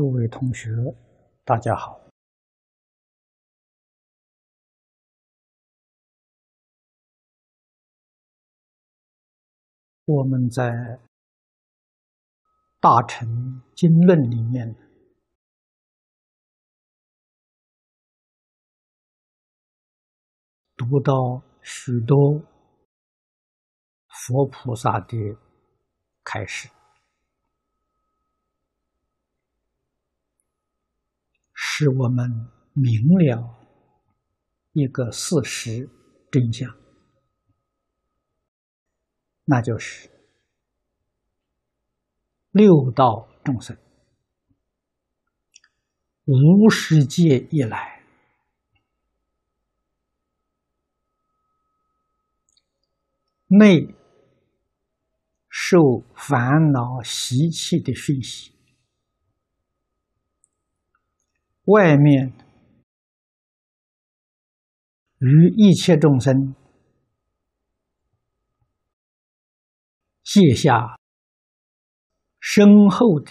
诸位同学，大家好。我们在《大乘经论》里面读到许多佛菩萨的开示。使我们明了一个事实真相，那就是六道众生无始界以来，内受烦恼习气的熏习。外面与一切众生结下深厚的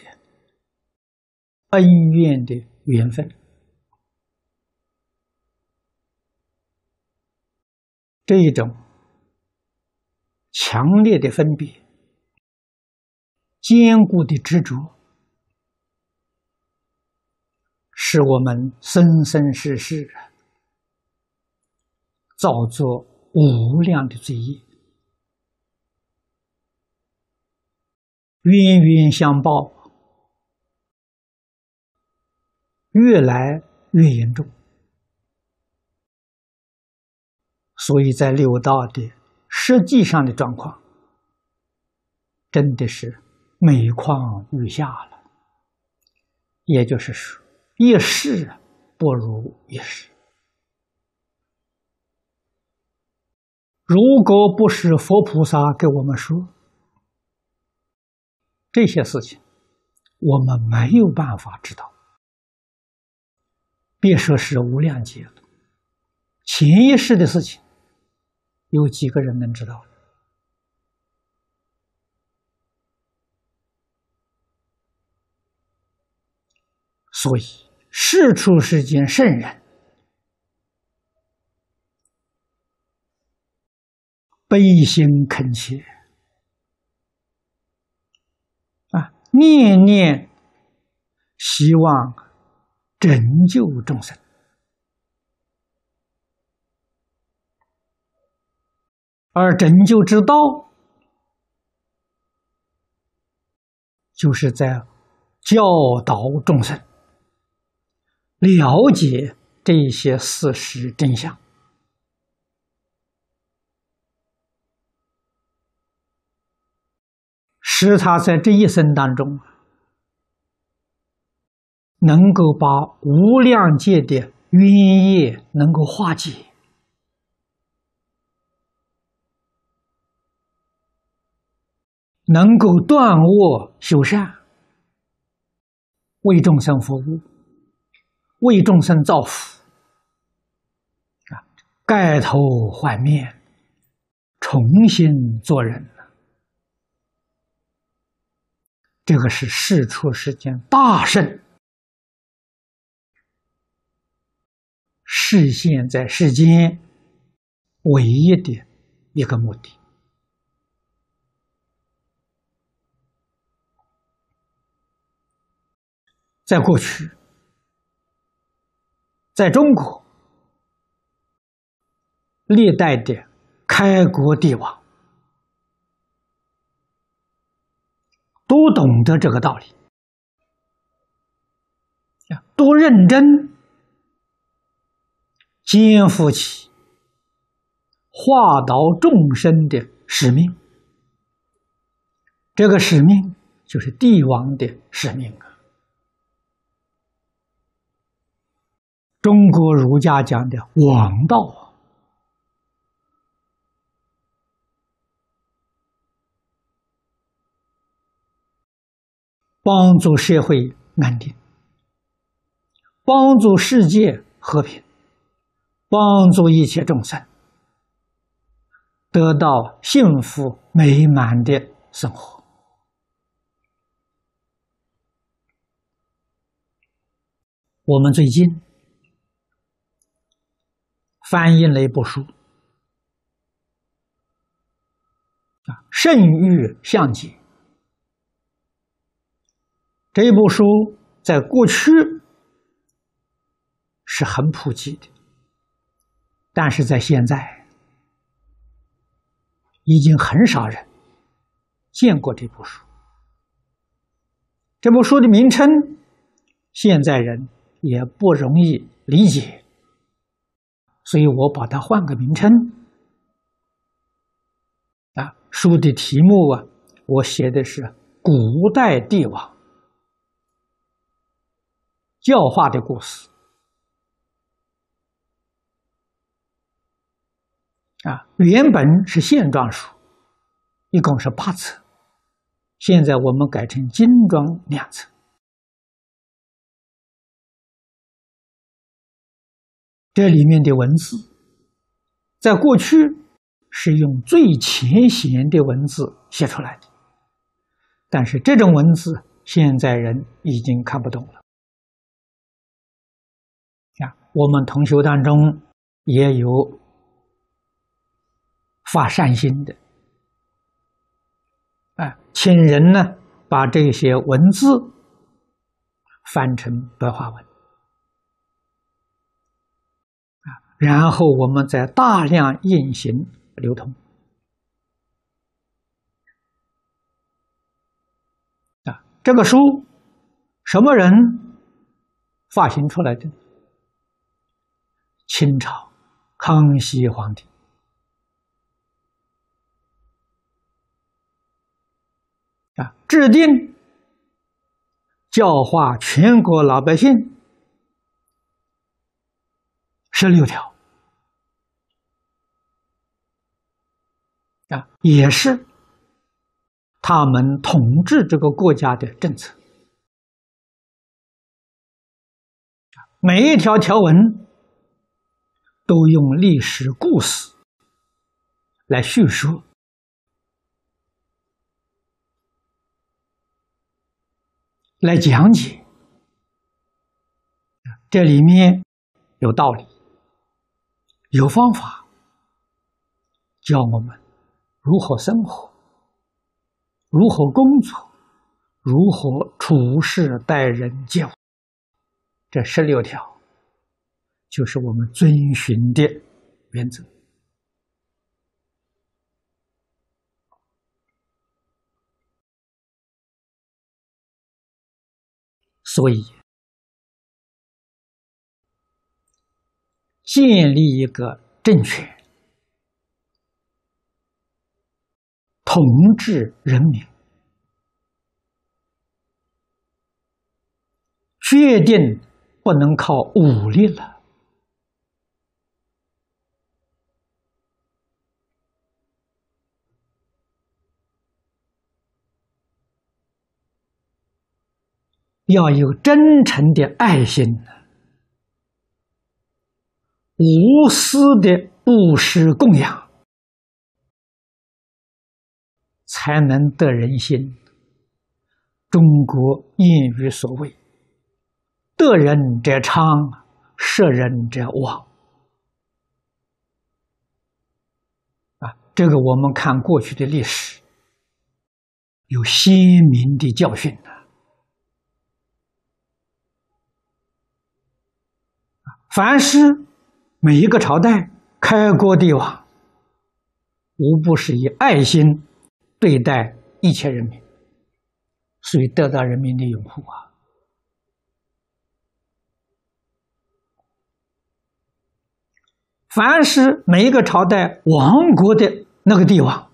恩怨的缘分，这一种强烈的分别、坚固的执着。是我们生生世世造作无量的罪业，冤冤相报，越来越严重。所以在六道的实际上的状况，真的是每况愈下了。也就是说。一世不如一世。如果不是佛菩萨给我们说这些事情，我们没有办法知道。别说是无量劫了，前一世的事情，有几个人能知道？所以。世出世间圣人，悲心恳切。啊，念念希望拯救众生，而拯救之道，就是在教导众生。了解这些事实真相，使他在这一生当中能够把无量界的冤业能够化解，能够断恶修善，为众生服务。为众生造福啊，盖头换面，重新做人这个是世出世间大圣实现在世间唯一的一个目的。在过去。在中国，历代的开国帝王都懂得这个道理，多认真，肩负起化导众生的使命。这个使命就是帝王的使命啊。中国儒家讲的王道，帮助社会安定，帮助世界和平，帮助一切众生得到幸福美满的生活。我们最近翻译了一部书啊，《圣谕相解》。这部书在过去是很普及的，但是在现在已经很少人见过这部书。这部书的名称，现在人。也不容易理解，所以我把它换个名称。啊，书的题目啊，我写的是古代帝王教化的故事。啊，原本是线装书，一共是八册，现在我们改成精装两册。这里面的文字，在过去是用最浅显的文字写出来的，但是这种文字现在人已经看不懂了。啊，我们同学当中也有发善心的，啊，请人呢把这些文字翻成白话文。然后我们再大量运行流通啊！这个书什么人发行出来的？清朝康熙皇帝啊，制定教化全国老百姓十六条。啊，也是他们统治这个国家的政策。每一条条文都用历史故事来叙述、来讲解，这里面有道理、有方法，教我们。如何生活？如何工作？如何处事待人接物？这十六条就是我们遵循的原则。所以，建立一个政权。统治人民，决定不能靠武力了，要有真诚的爱心，无私的布施供养。才能得人心。中国谚语所谓：“得人者昌，失人者亡。”啊，这个我们看过去的历史，有鲜明的教训的。凡是每一个朝代开国帝王，无不是以爱心。对待一切人民，所以得到人民的拥护啊！凡是每一个朝代亡国的那个帝王，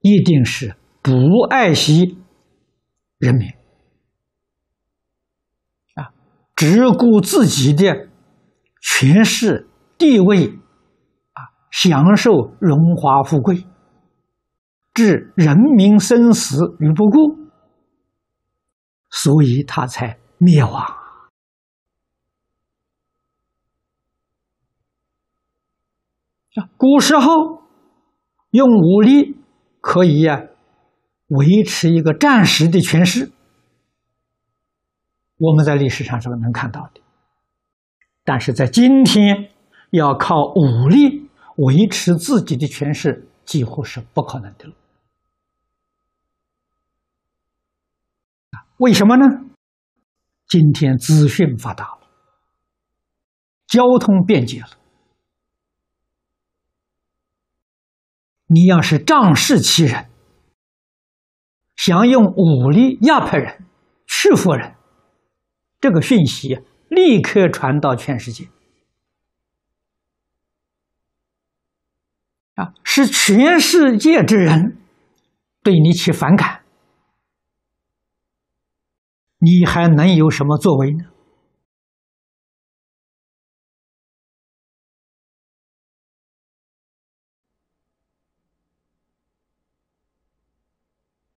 一定是不爱惜人民啊，只顾自己的权势地位。享受荣华富贵，置人民生死于不顾，所以他才灭亡。古时候用武力可以呀维持一个暂时的权势，我们在历史上是能看到的，但是在今天，要靠武力维持自己的权势，几乎是不可能的了。为什么呢？今天资讯发达了，交通便捷了，你要是仗势欺人，想用武力压迫人、屈服人。这个讯息立刻传到全世界，啊，是全世界之人对你起反感，你还能有什么作为呢？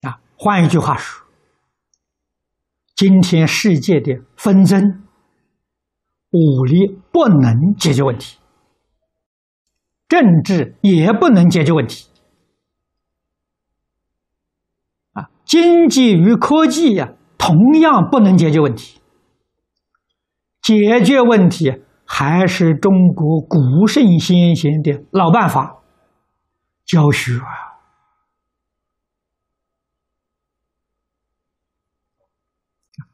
啊，换一句话说。今天世界的纷争，武力不能解决问题，政治也不能解决问题，啊，经济与科技呀，同样不能解决问题。解决问题还是中国古圣先贤的老办法，教学啊。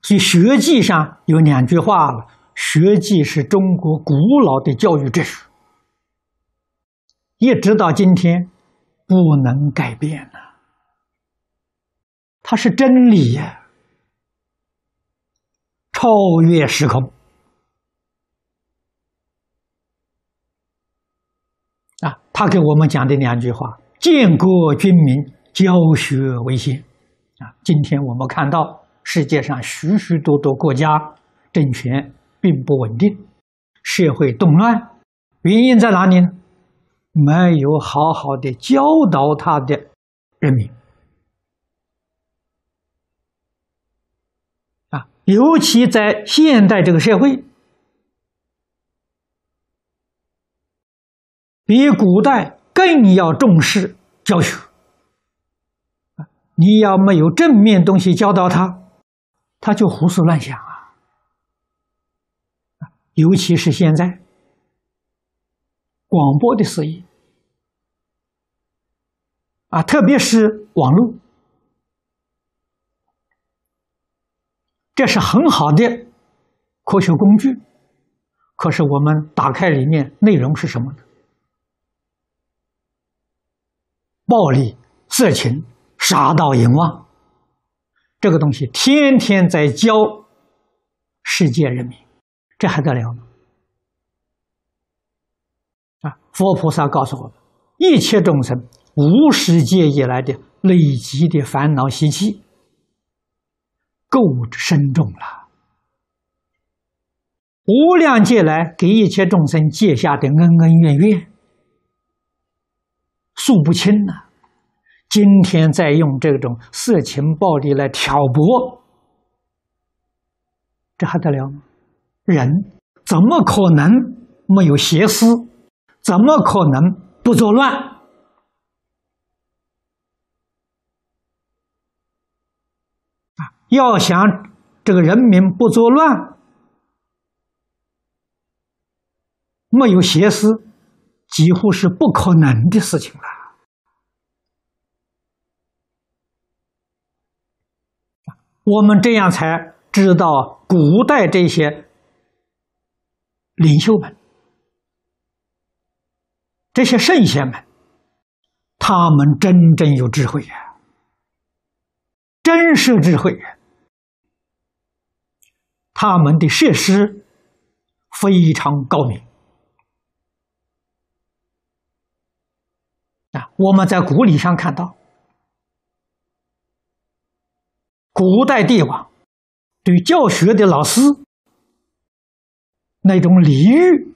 所以，学记上有两句话了：“学记是中国古老的教育秩序，一直到今天不能改变了。它是真理呀，超越时空啊！他给我们讲的两句话：建国军民，教学为先啊！今天我们看到。世界上许许多多国家政权并不稳定，社会动乱，原因在哪里呢？没有好好的教导他的人民啊，尤其在现代这个社会，比古代更要重视教学你要没有正面东西教导他。他就胡思乱想啊！尤其是现在广播的事业啊，特别是网络，这是很好的科学工具。可是我们打开里面内容是什么呢？暴力、色情、杀盗淫妄。这个东西天天在教世界人民，这还得了吗？啊！佛菩萨告诉我们，一切众生无始界以来的累积的烦恼习气，够深重了。无量劫来给一切众生结下的恩恩怨怨，数不清呐。今天在用这种色情暴力来挑拨，这还得了吗？人怎么可能没有邪思？怎么可能不作乱？啊！要想这个人民不作乱，没有邪思，几乎是不可能的事情了。我们这样才知道，古代这些领袖们、这些圣贤们，他们真正有智慧呀，真是智慧，他们的设施非常高明啊！我们在古礼上看到。古代帝王对教学的老师那种礼遇，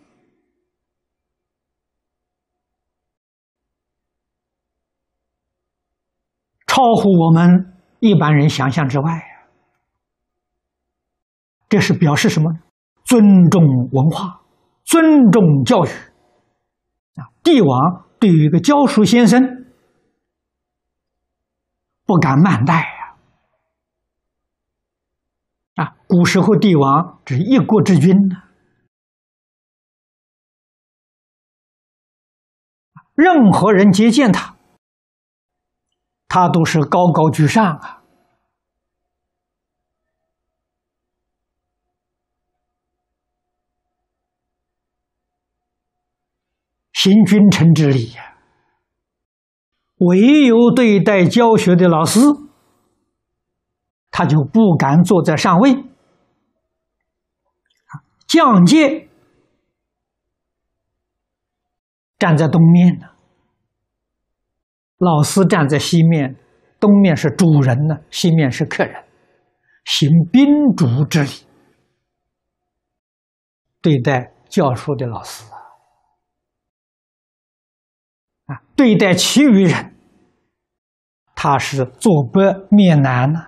超乎我们一般人想象之外这是表示什么？尊重文化，尊重教育啊！帝王对于一个教书先生不敢慢待呀！啊。古时候帝王只一国之君呢，任何人接见他，他都是高高居上啊，行君臣之礼呀。唯有对待教学的老师，他就不敢坐在上位。降阶站在东面呢，老师站在西面，东面是主人呢，西面是客人，行宾主之礼，对待教书的老师啊，对待其余人，他是坐北面南呢，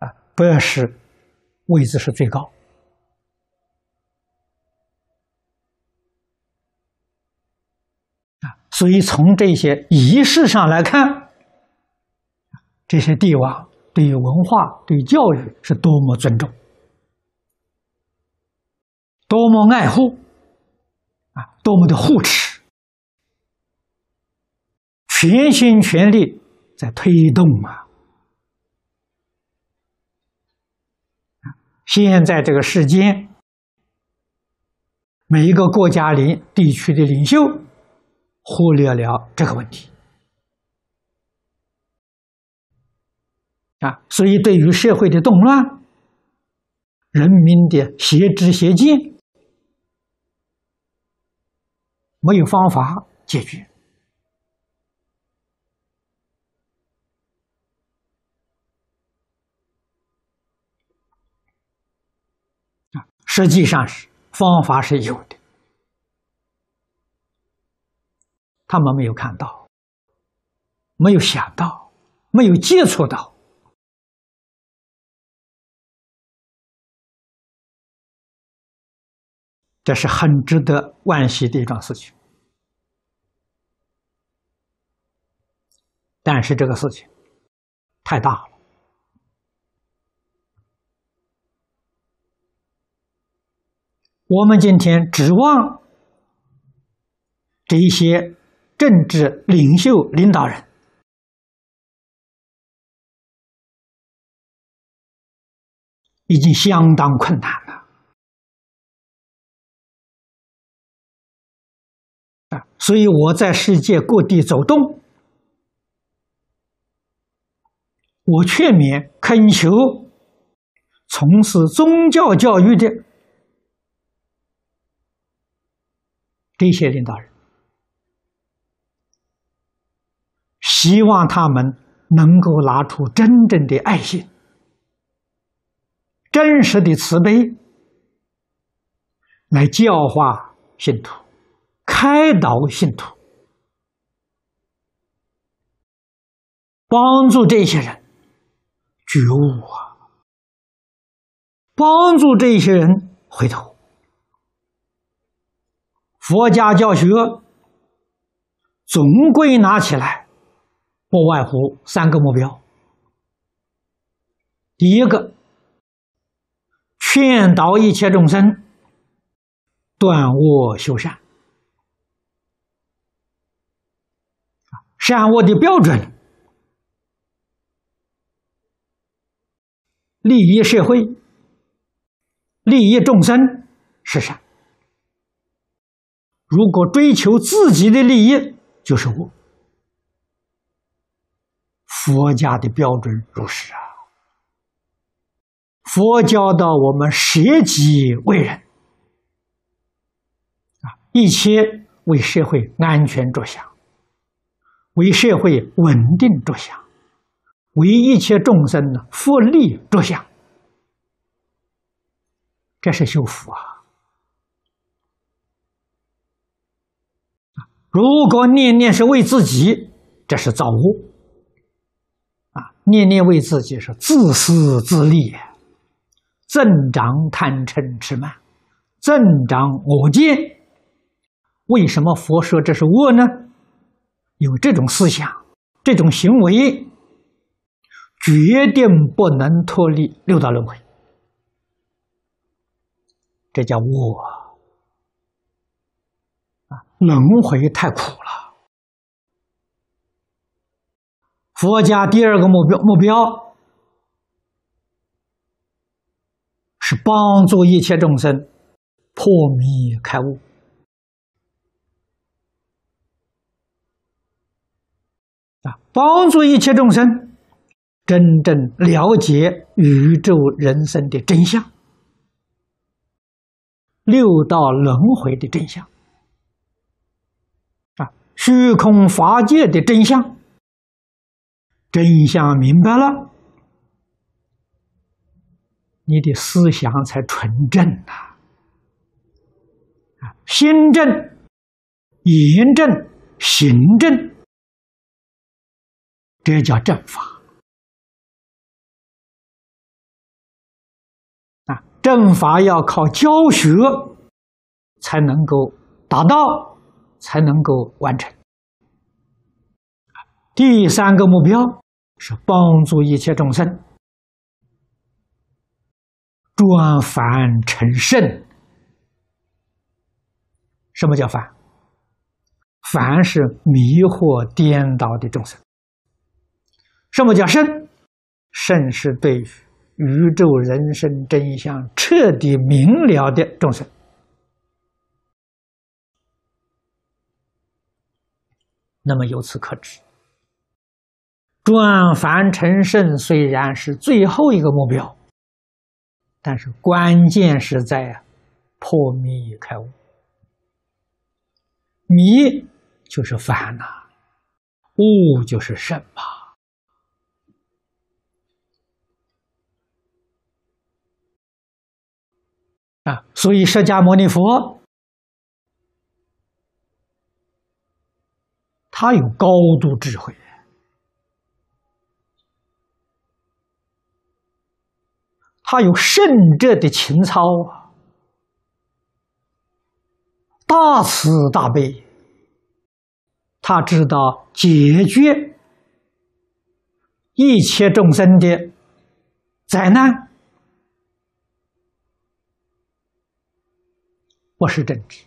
啊，北是位置是最高。所以，从这些仪式上来看，这些帝王对于文化、对教育是多么尊重，多么爱护，啊，多么的护持，全心全力在推动啊！现在这个世间，每一个国家领地区的领袖。忽略了这个问题啊，所以对于社会的动乱、人民的邪知邪见，没有方法解决啊，实际上是方法是有的。他们没有看到，没有想到，没有接触到，这是很值得惋惜的一桩事情。但是这个事情太大了，我们今天指望这一些。政治领袖、领导人已经相当困难了啊！所以我在世界各地走动，我劝勉、恳求从事宗教教育的这些领导人。希望他们能够拿出真正的爱心、真实的慈悲，来教化信徒、开导信徒，帮助这些人觉悟啊，帮助这些人回头。佛家教学总归拿起来。不外乎三个目标：第一个，劝导一切众生断恶修善；善恶的标准，利益社会、利益众生是善；如果追求自己的利益，就是恶。佛家的标准如是啊，佛教到我们舍己为人。啊，一切为社会安全着想，为社会稳定着想，为一切众生的福利着想，这是修福啊！如果念念是为自己，这是造恶。念念为自己是自私自利，增长贪嗔痴慢，增长我见。为什么佛说这是恶呢？有这种思想，这种行为，决定不能脱离六道轮回。这叫我啊！轮回太苦了。佛家第二个目标目标是帮助一切众生破迷开悟啊，帮助一切众生真正了解宇宙人生的真相。六道轮回的真相，虚空法界的真相，真相明白了，你的思想才纯正呐！啊，心正、言正、行正，这叫正法。啊正法要靠教学才能够达到，才能够完成。第三个目标是帮助一切众生转凡成圣。什么叫凡？凡是迷惑颠倒的众生。什么叫圣？圣是对。宇宙人生真相彻底明了的众生，那么由此可知，转凡成圣虽然是最后一个目标，但是关键是在破迷开悟。迷就是烦呐，悟就是圣嘛。啊，所以释迦牟尼佛，他有高度智慧，他有圣者的情操，大慈大悲，他知道解决一切众生的灾难。不是政治，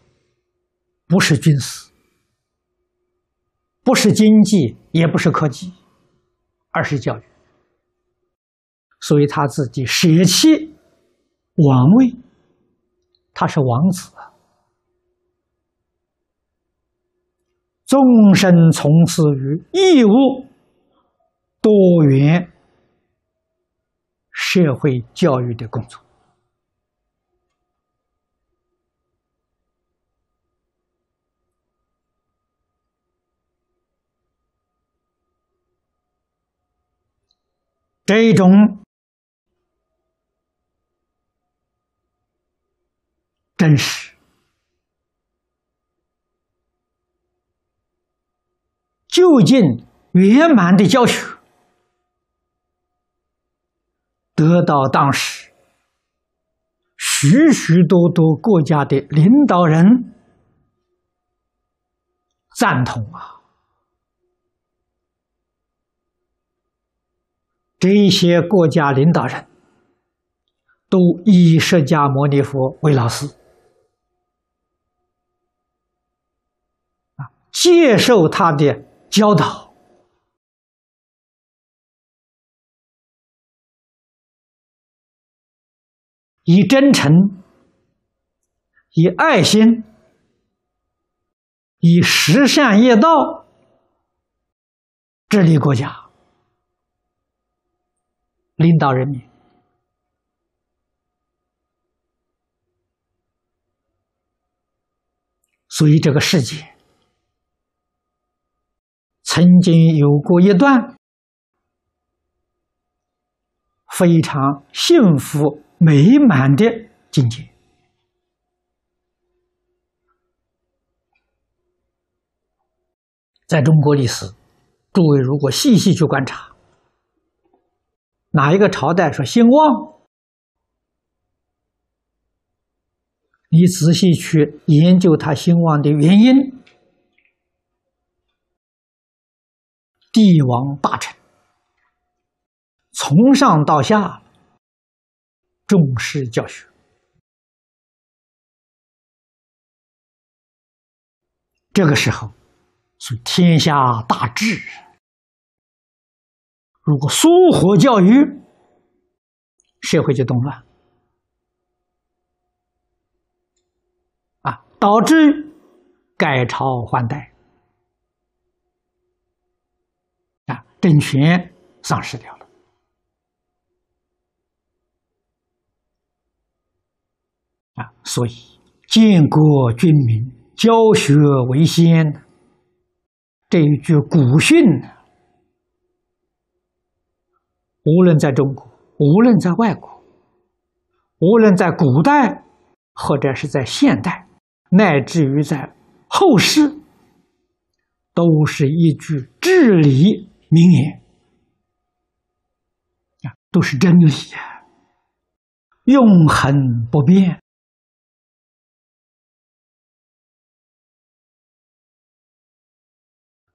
不是军事，不是经济，也不是科技，而是教育。所以他自己舍弃王位，他是王子，终身从事于义务多元社会教育的工作。这种真实、究竟、圆满的教学，得到当时许许多多国家的领导人赞同啊！这些国家领导人，都以释迦牟尼佛为老师，啊，接受他的教导，以真诚、以爱心、以十善业道治理国家。领导人民，所以这个世界曾经有过一段非常幸福美满的境界。在中国历史，诸位如果细细去观察。哪一个朝代说兴旺？你仔细去研究他兴旺的原因。帝王大臣从上到下重视教学。这个时候是天下大治。如果疏忽教育，社会就动乱。啊，导致改朝换代。啊，政权丧失掉了。啊，所以建国军民，教学为先。这一句古训呢，无论在中国。无论在外国，无论在古代，或者是在现代，乃至于在后世，都是一句至理名言啊，都是真理呀，永恒不变。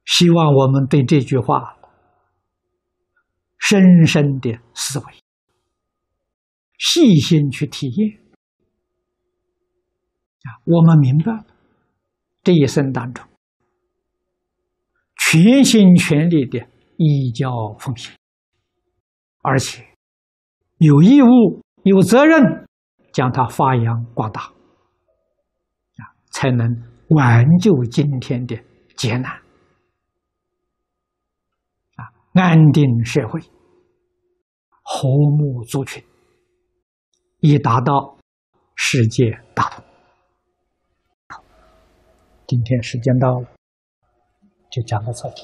希望我们对这句话深深的思维。细心去体验啊，我们明白了这一生当中，全心全力的依教奉行，而且有义务、有责任将它发扬光大啊，才能挽救今天的艰难啊，安定社会，和睦族群。以达到世界大同。今天时间到了，就讲到这里。